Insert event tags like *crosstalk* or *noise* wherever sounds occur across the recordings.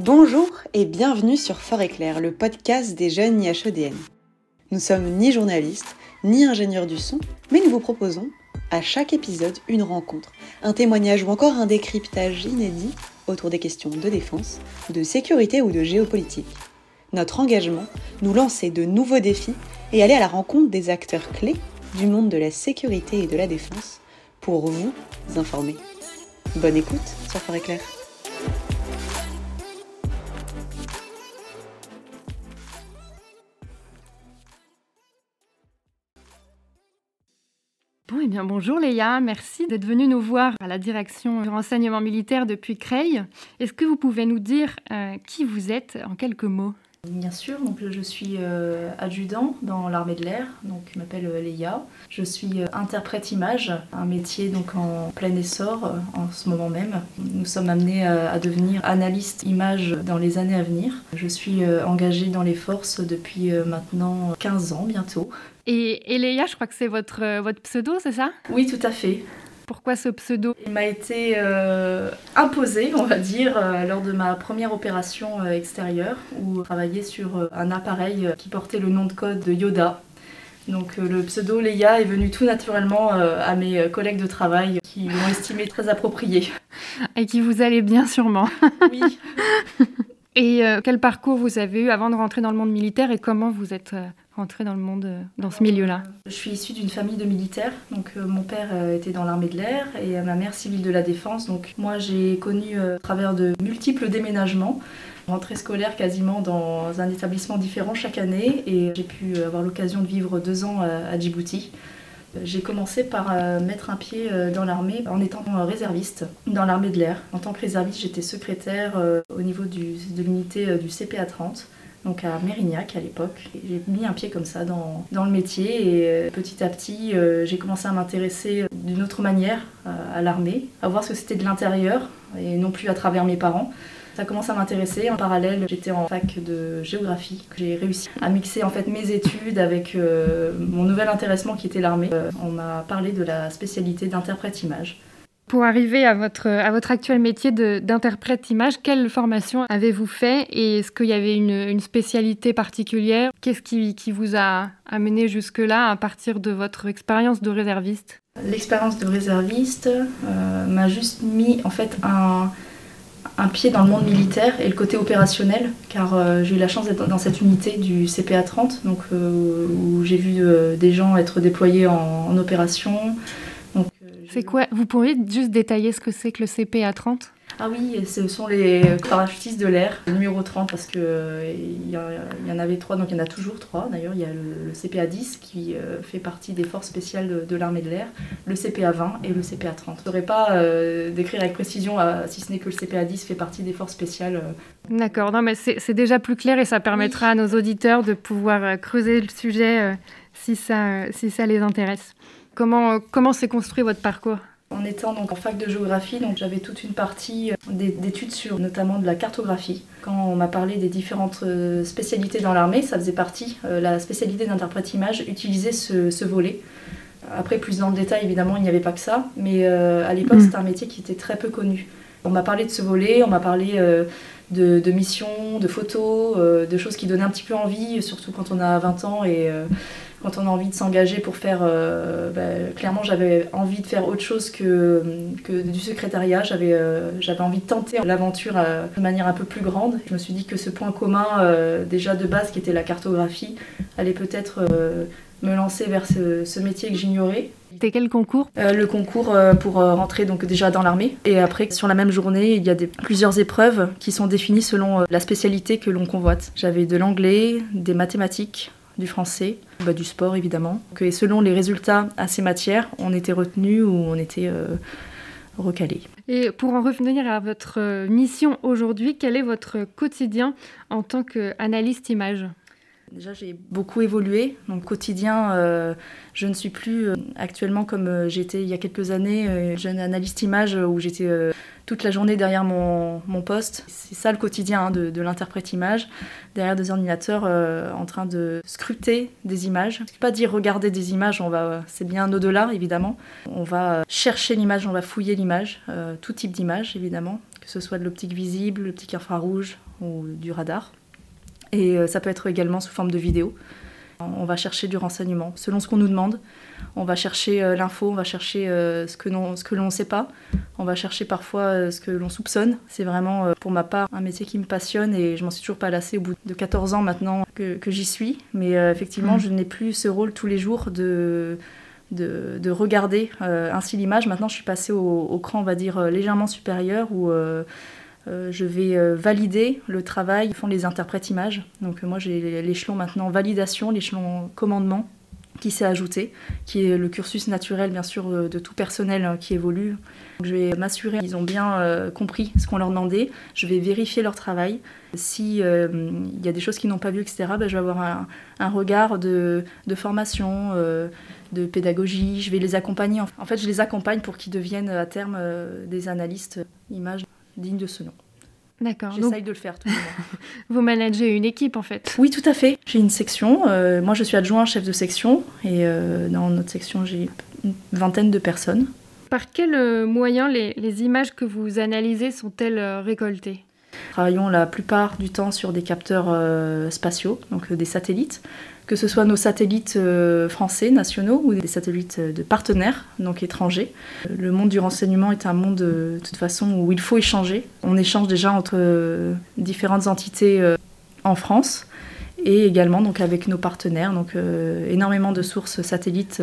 Bonjour et bienvenue sur Fort Éclair, le podcast des jeunes IHEDN. Nous sommes ni journalistes, ni ingénieurs du son, mais nous vous proposons, à chaque épisode, une rencontre, un témoignage ou encore un décryptage inédit autour des questions de défense, de sécurité ou de géopolitique. Notre engagement, nous lancer de nouveaux défis et aller à la rencontre des acteurs clés du monde de la sécurité et de la défense pour vous informer. Bonne écoute sur Fort Éclair. Bonjour Léa, merci d'être venue nous voir à la direction du renseignement militaire depuis Creil. Est-ce que vous pouvez nous dire euh, qui vous êtes en quelques mots? Bien sûr, donc je suis euh, adjudant dans l'armée de l'air, donc je m'appelle euh, Léa. Je suis euh, interprète image, un métier donc en plein essor en ce moment même. Nous sommes amenés à devenir analyste image dans les années à venir. Je suis engagée dans les forces depuis maintenant 15 ans bientôt. Et, et Léa, je crois que c'est votre, votre pseudo, c'est ça? Oui, tout à fait. Pourquoi ce pseudo Il m'a été euh, imposé, on va dire, euh, lors de ma première opération euh, extérieure, où je travaillais sur un appareil qui portait le nom de code de Yoda. Donc le pseudo Leia est venu tout naturellement à mes collègues de travail qui l'ont estimé très approprié. Et qui vous allait bien sûrement. *laughs* Oui. Et quel parcours vous avez eu avant de rentrer dans le monde militaire et comment vous êtes rentrer dans le monde, euh, dans ce milieu-là Je suis issue d'une famille de militaires. Donc euh, mon père euh, était dans l'armée de l'air et ma mère civile de la défense. Donc moi j'ai connu à travers de multiples déménagements rentrée scolaire quasiment dans un établissement différent chaque année et j'ai pu avoir l'occasion de vivre deux ans à Djibouti. J'ai commencé par mettre un pied dans l'armée en étant réserviste dans l'armée de l'air. En tant que réserviste, j'étais secrétaire au niveau de l'unité du CPA 30 à Mérignac à l'époque. J'ai mis un pied comme ça dans, dans le métier et euh, petit à petit euh, j'ai commencé à m'intéresser d'une autre manière euh, à l'armée, à voir ce que c'était de l'intérieur et non plus à travers mes parents. Ça commence à m'intéresser. En parallèle, j'étais en fac de géographie. J'ai réussi à mixer en fait mes études avec mon nouvel intéressement qui était l'armée. on m'a parlé de la spécialité d'interprète image. Pour arriver à votre, à votre actuel métier d'interprète image, quelle formation avez-vous fait et est-ce qu'il y avait une, spécialité particulière? Qu'est-ce qui, qui, vous a amené jusque-là à partir de votre expérience de réserviste? L'expérience de réserviste euh, m'a juste mis en fait un, pied dans le monde militaire et le côté opérationnel, car euh, j'ai eu la chance d'être dans cette unité du CPA 30, donc, euh, où j'ai vu des gens être déployés en opération, c'est quoi? Vous pourriez juste détailler ce que c'est que le CPA 30 ah oui, ce sont les parachutistes de l'air, numéro 30, parce qu'il euh, il y, en avait trois, donc il y en a toujours trois. D'ailleurs, il y a le, CPA 10 qui euh, fait partie des forces spéciales de, l'armée de l'air, le CPA 20 et le CPA 30. Je ne saurais pas euh, décrire avec précision, si ce n'est que le CPA 10 fait partie des forces spéciales. D'accord, non mais c'est déjà plus clair et ça permettra à nos auditeurs de pouvoir creuser le sujet si, ça, si ça les intéresse. Comment, comment s'est construit votre parcours? En étant donc en fac de géographie, donc j'avais toute une partie euh, d'études sur notamment de la cartographie. Quand on m'a parlé des différentes euh, spécialités dans l'armée, ça faisait partie, euh, la spécialité d'interprète image utilisait ce, volet. Après, plus dans le détail, évidemment, il n'y avait pas que ça, mais à l'époque, mm. c'était un métier qui était très peu connu. On m'a parlé de ce volet, on m'a parlé de, de, missions, de photos, de choses qui donnaient un petit peu envie, surtout quand on a 20 ans et quand on a envie de s'engager pour faire. Euh, bah, clairement, j'avais envie de faire autre chose que, que du secrétariat. J'avais euh, envie de tenter l'aventure euh, de manière un peu plus grande. Je me suis dit que ce point commun, déjà de base, qui était la cartographie, allait peut-être me lancer vers ce, ce métier que j'ignorais. C'était quel concours? Le concours pour rentrer donc déjà dans l'armée. Et après, sur la même journée, il y a des, plusieurs épreuves qui sont définies selon la spécialité que l'on convoite. J'avais de l'anglais, des mathématiques, du français, bah, du sport évidemment. Et selon les résultats à ces matières, on était retenu ou on était euh, recalé. Et pour en revenir à votre euh, mission aujourd'hui, quel est votre quotidien en tant qu'analyste image? Déjà, j'ai beaucoup évolué. Donc, quotidien, euh, je ne suis plus actuellement comme j'étais il y a quelques années, jeune analyste image où j'étais toute la journée derrière mon, poste. C'est ça le quotidien hein, de, l'interprète image, derrière des ordinateurs euh, en train de scruter des images. Pas dire regarder des images, on va, c'est bien au-delà évidemment. On va chercher l'image, on va fouiller l'image, euh, tout type d'image évidemment, que ce soit de l'optique visible, l'optique infrarouge ou du radar. Et ça peut être également sous forme de vidéo. On va chercher du renseignement selon ce qu'on nous demande. On va chercher euh, l'info, on va chercher euh, ce que l'on ne sait pas. On va chercher parfois euh, ce que l'on soupçonne. C'est vraiment, pour ma part, un métier qui me passionne et je m'en suis toujours pas lassée au bout de 14 ans maintenant que, j'y suis. Mais effectivement, mmh. je n'ai plus ce rôle tous les jours de, de, regarder ainsi l'image. Maintenant, je suis passée au, au, cran, on va dire, légèrement supérieur où euh, je vais euh, valider le travail, font les interprètes images. Donc euh, moi j'ai l'échelon maintenant validation, l'échelon commandement qui s'est ajouté, qui est le cursus naturel bien sûr de tout personnel hein, qui évolue. je vais m'assurer qu'ils ont bien compris ce qu'on leur demandait, je vais vérifier leur travail. S'il y a des choses qu'ils n'ont pas vues, etc., ben, je vais avoir un, regard de, formation, de pédagogie, je vais les accompagner. En fait, je les accompagne pour qu'ils deviennent à terme des analystes images digne de ce nom. D'accord. J'essaye de le faire tout le *laughs* Vous managez une équipe en fait Oui, tout à fait. J'ai une section. Euh, moi, je suis adjoint chef de section et euh, dans notre section, j'ai une vingtaine de personnes. Par quels euh, moyens les, les, images que vous analysez sont-elles récoltées? Nous travaillons la plupart du temps sur des capteurs spatiaux, donc des satellites que ce soit nos satellites euh, français nationaux ou des satellites euh, de partenaires, donc étrangers. Le monde du renseignement est un monde de toute façon où il faut échanger. On échange déjà entre euh, différentes entités en France et également donc avec nos partenaires, donc énormément de sources satellites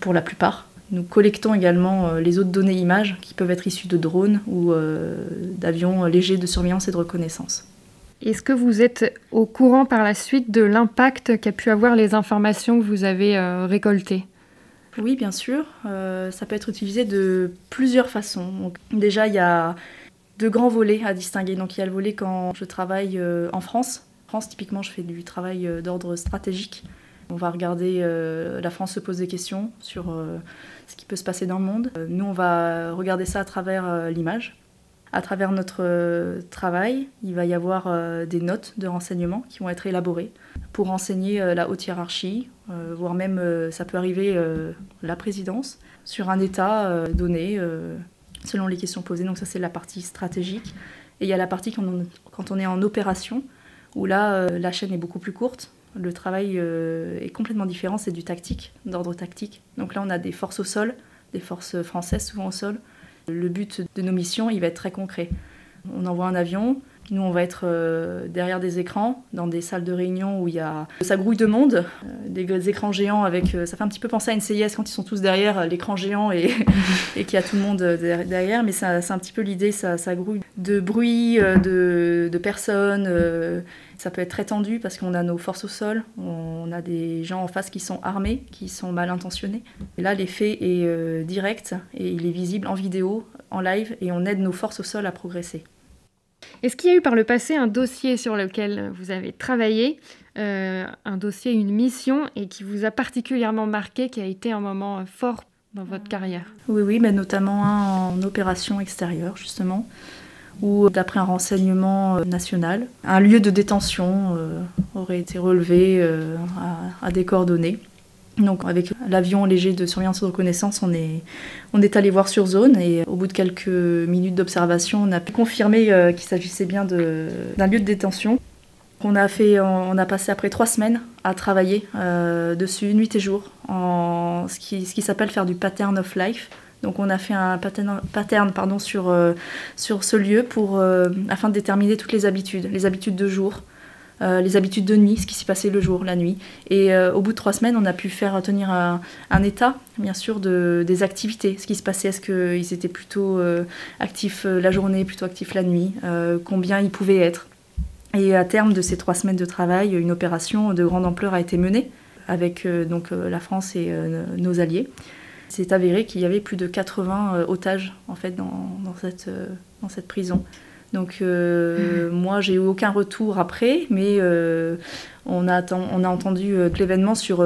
pour la plupart. Nous collectons également les autres données images qui peuvent être issues de drones ou d'avions légers de surveillance et de reconnaissance. Est-ce que vous êtes au courant par la suite de l'impact qu'a pu avoir les informations que vous avez euh, récoltées? Oui, bien sûr. Euh, ça peut être utilisé de plusieurs façons. déjà, il y a deux grands volets à distinguer. Donc, il y a le volet quand je travaille euh, en France. France, typiquement, je fais du travail d'ordre stratégique. On va regarder, la France se pose des questions sur ce qui peut se passer dans le monde. Nous, on va regarder ça à travers l'image à travers notre euh, travail, il va y avoir euh, des notes de renseignement qui vont être élaborées pour renseigner euh, la haute hiérarchie, voire même, ça peut arriver, la présidence, sur un état donné, selon les questions posées. Donc ça, c'est la partie stratégique. Et il y a la partie quand on, quand on est en opération, où là, la chaîne est beaucoup plus courte. Le travail est complètement différent, c'est du tactique, d'ordre tactique. Donc là, on a des forces au sol, des forces françaises souvent au sol, le but de nos missions, il va être très concret. On envoie un avion, nous, on va être euh, derrière des écrans, dans des salles de réunion où il y a ça grouille de monde, euh, des, écrans géants avec. Euh, ça fait un petit peu penser à une CIS quand ils sont tous derrière l'écran géant et, *laughs* et qu'il y a tout le monde derrière, mais c'est un petit peu l'idée, ça, ça, grouille de bruit, de, de personnes. Ça peut être très tendu parce qu'on a nos forces au sol, on a des gens en face qui sont armés, qui sont mal intentionnés. Et là, l'effet est direct et il est visible en vidéo, en live, et on aide nos forces au sol à progresser. Est-ce qu'il y a eu par le passé un dossier sur lequel vous avez travaillé, euh, un dossier, une mission, et qui vous a particulièrement marqué, qui a été un moment fort dans votre carrière? Oui, oui, mais notamment un en opération extérieure, justement, où, d'après un renseignement euh, national, un lieu de détention euh, aurait été relevé à, des coordonnées. Donc avec l'avion léger de surveillance et de reconnaissance, on est, on est allé voir sur zone et au bout de quelques minutes d'observation, on a pu confirmer euh, qu'il s'agissait bien d'un lieu de détention. On a, fait, on a passé après trois semaines à travailler euh, dessus, nuit et jour, en ce qui, ce qui s'appelle faire du pattern of life. Donc on a fait un pattern, pardon, sur, euh, sur ce lieu pour, afin de déterminer toutes les habitudes, les habitudes de jour, euh, les habitudes de nuit, ce qui s'est passé le jour, la nuit. Et euh, au bout de trois semaines, on a pu faire tenir un, état, bien sûr, de, des activités, ce qui se passait, est-ce qu'ils étaient plutôt euh, actifs la journée, plutôt actifs la nuit, combien ils pouvaient être. Et à terme de ces trois semaines de travail, une opération de grande ampleur a été menée avec donc la France et nos alliés. C'est avéré qu'il y avait plus de 80 otages en fait dans, cette, dans cette prison. Donc euh, hmm. moi, j'ai eu aucun retour après, mais euh, on, a, on a entendu euh, l'événement sur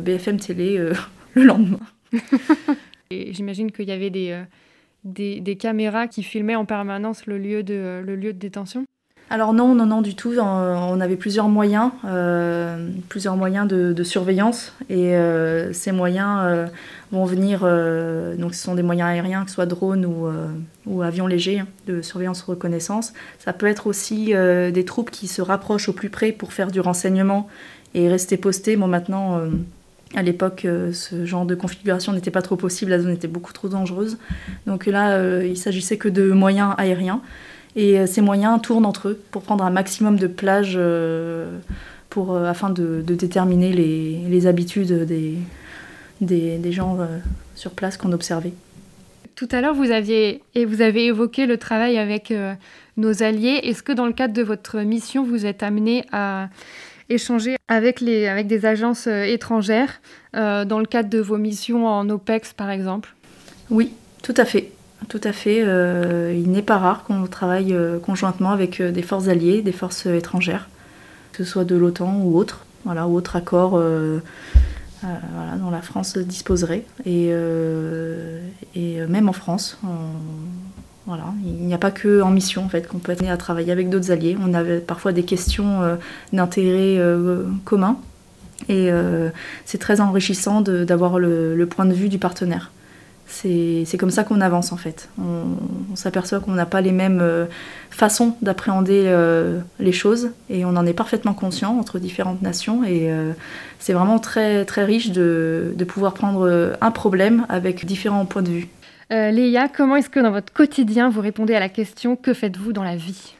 BFM Télé *laughs* le lendemain. *laughs* J'imagine qu'il y avait des, des, caméras qui filmaient en permanence le lieu de, le lieu de détention alors non, non, non, du tout. On avait plusieurs moyens, euh, plusieurs moyens de, surveillance, et euh, ces moyens euh, vont venir. donc, ce sont des moyens aériens, que ce soit drones ou, ou avions légers hein, de surveillance reconnaissance. Ça peut être aussi des troupes qui se rapprochent au plus près pour faire du renseignement et rester postés. Bon, maintenant. À l'époque, ce genre de configuration n'était pas trop possible, la zone était beaucoup trop dangereuse. Donc là, il s'agissait que de moyens aériens. Et euh, ces moyens tournent entre eux pour prendre un maximum de plages euh, pour, euh, afin de, déterminer les, les habitudes des, des, des gens sur place qu'on observait. Tout à l'heure, vous, aviez, et vous avez évoqué le travail avec nos alliés. Est-ce que dans le cadre de votre mission, vous êtes amené à échanger avec, les, avec des agences étrangères dans le cadre de vos missions en OPEX, par exemple? Oui, tout à fait. Tout à fait. Euh, il n'est pas rare qu'on travaille euh, conjointement avec euh, des forces alliées, des forces étrangères, que ce soit de l'OTAN ou autre, voilà, ou autre accord dont la France disposerait. Et, même en France, voilà, il n'y a pas que en mission en fait qu'on peut être à travailler avec d'autres alliés. On avait parfois des questions d'intérêt commun et c'est très enrichissant d'avoir le point de vue du partenaire c'est comme ça qu'on avance en fait. On, s'aperçoit qu'on n'a pas les mêmes euh, façons d'appréhender euh, les choses et on en est parfaitement conscient entre différentes nations et euh, c'est vraiment très, très riche de, de, pouvoir prendre un problème avec différents points de vue. Léa, comment est-ce que dans votre quotidien vous répondez à la question que faites-vous dans la vie?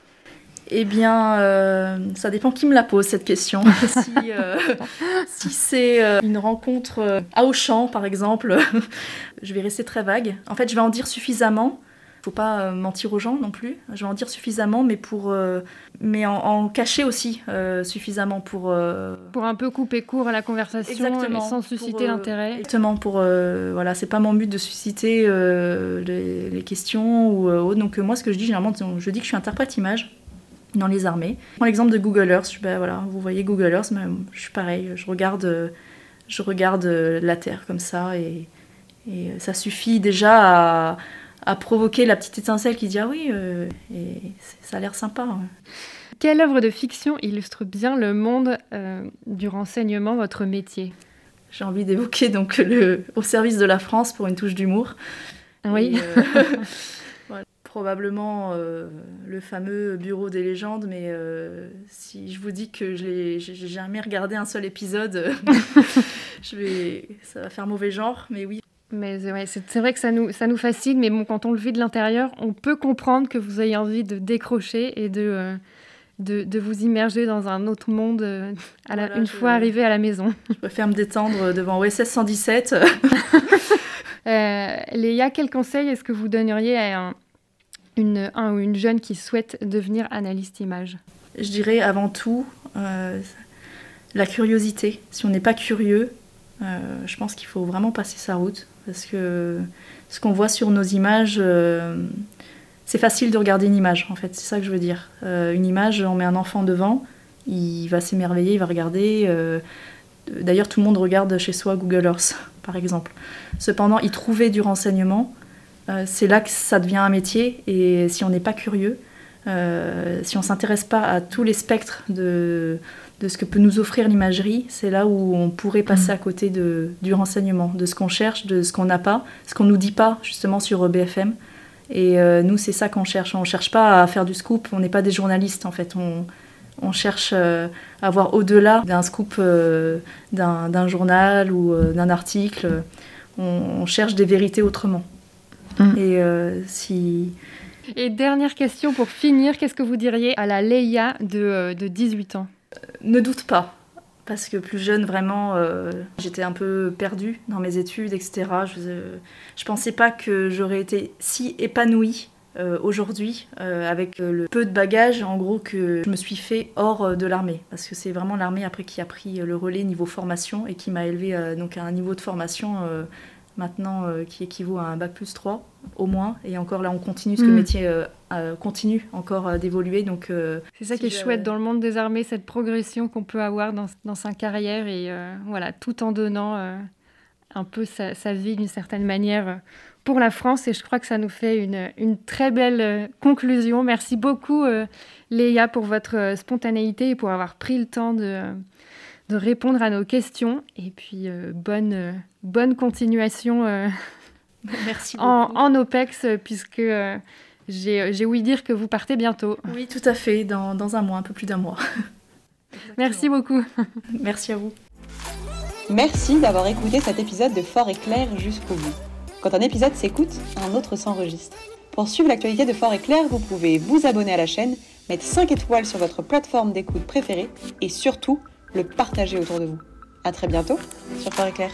Eh bien, euh, ça dépend qui me la pose cette question. *laughs* si, euh, si c'est euh, une rencontre à Auchan, par exemple, *laughs* je vais rester très vague. En fait, je vais en dire suffisamment. Faut pas mentir aux gens non plus. Je vais en dire suffisamment, mais pour, mais en, cacher aussi suffisamment pour. Pour un peu couper court à la conversation et sans susciter l'intérêt. Exactement. Pour voilà, c'est pas mon but de susciter les, les, questions ou donc moi, ce que je dis généralement, je dis que je suis interprète image dans les armées. Je prends l'exemple de Google Earth. Ben voilà, vous voyez Google Earth, mais je suis pareil. Je regarde, je regarde la Terre comme ça et, et ça suffit déjà à, à, provoquer la petite étincelle qui dit ah oui, euh, et ça a l'air sympa. Quelle œuvre de fiction illustre bien le monde euh, du renseignement, votre métier? J'ai envie d'évoquer donc le Au service de la France pour une touche d'humour. Oui. Euh, *laughs* probablement euh, le fameux Bureau des légendes, mais euh, si je vous dis que je n'ai jamais regardé un seul épisode, *laughs* *laughs* je vais, ça va faire mauvais genre, mais oui. Mais c'est vrai que ça nous, ça nous fascine, mais bon, quand on le vit de l'intérieur, on peut comprendre que vous ayez envie de décrocher et de, euh, de, de, vous immerger dans un autre monde à la, une fois arrivé à la maison. Je préfère me détendre devant OSS 117. *laughs* Léa, quel conseil est-ce que vous donneriez à un, une, un ou une jeune qui souhaite devenir analyste image Je dirais avant tout euh, la curiosité. Si on n'est pas curieux, euh, je pense qu'il faut vraiment passer sa route parce que ce qu'on voit sur nos images, euh, c'est facile de regarder une image en fait, c'est ça que je veux dire. une image, on met un enfant devant, il va s'émerveiller, il va regarder. D'ailleurs, tout le monde regarde chez soi Google Earth, *laughs* par exemple. Cependant, y trouver du renseignement, c'est là que ça devient un métier. Et si on n'est pas curieux, euh, si on ne s'intéresse pas à tous les spectres de, de ce que peut nous offrir l'imagerie, c'est là où on pourrait passer mm. à côté de, du renseignement, de ce qu'on cherche, de ce qu'on n'a pas, ce qu'on ne nous dit pas justement sur BFM. Et euh, nous, c'est ça qu'on cherche. On ne cherche pas à faire du scoop, on n'est pas des journalistes en fait. On, on cherche à voir au-delà d'un scoop d'un journal ou d'un article. on cherche des vérités autrement. Mm. Et euh, si. Et dernière question pour finir, qu'est-ce que vous diriez à la Leia de, 18 euh, ans? Ne doute pas, parce que plus jeune, vraiment, euh, j'étais un peu perdue dans mes études, etc. Je, je pensais pas que j'aurais été si épanouie aujourd'hui, avec le peu de bagages, en gros, que je me suis fait hors de l'armée. Parce que c'est vraiment l'armée, après, qui a pris le relais niveau formation et qui m'a élevé donc, à un niveau de formation maintenant euh, qui équivaut à un bac plus 3 au moins. Et encore là, on continue, parce que le mm. métier euh, euh, continue encore d'évoluer. Donc, c'est ça qui est chouette dans le monde des armées, cette progression qu'on peut avoir dans, dans, sa carrière et voilà, tout en donnant un peu sa, sa vie d'une certaine manière pour la France et je crois que ça nous fait une, une très belle conclusion. Merci beaucoup Léa pour votre spontanéité et pour avoir pris le temps de, de répondre à nos questions. Et puis bonne, bonne continuation *laughs* Merci en, en, OPEX puisque j'ai ouï dire que vous partez bientôt. Oui, tout à fait, dans, dans un mois, un peu plus d'un mois. *laughs* Merci beaucoup. *laughs* Merci à vous. Merci d'avoir écouté cet épisode de Fort et Clair jusqu'au bout. Quand un épisode s'écoute, un autre s'enregistre. Pour suivre l'actualité de Fort et Clair, vous pouvez vous abonner à la chaîne, mettre 5 étoiles sur votre plateforme d'écoute préférée et surtout le partager autour de vous. A très bientôt sur Fort et Clair.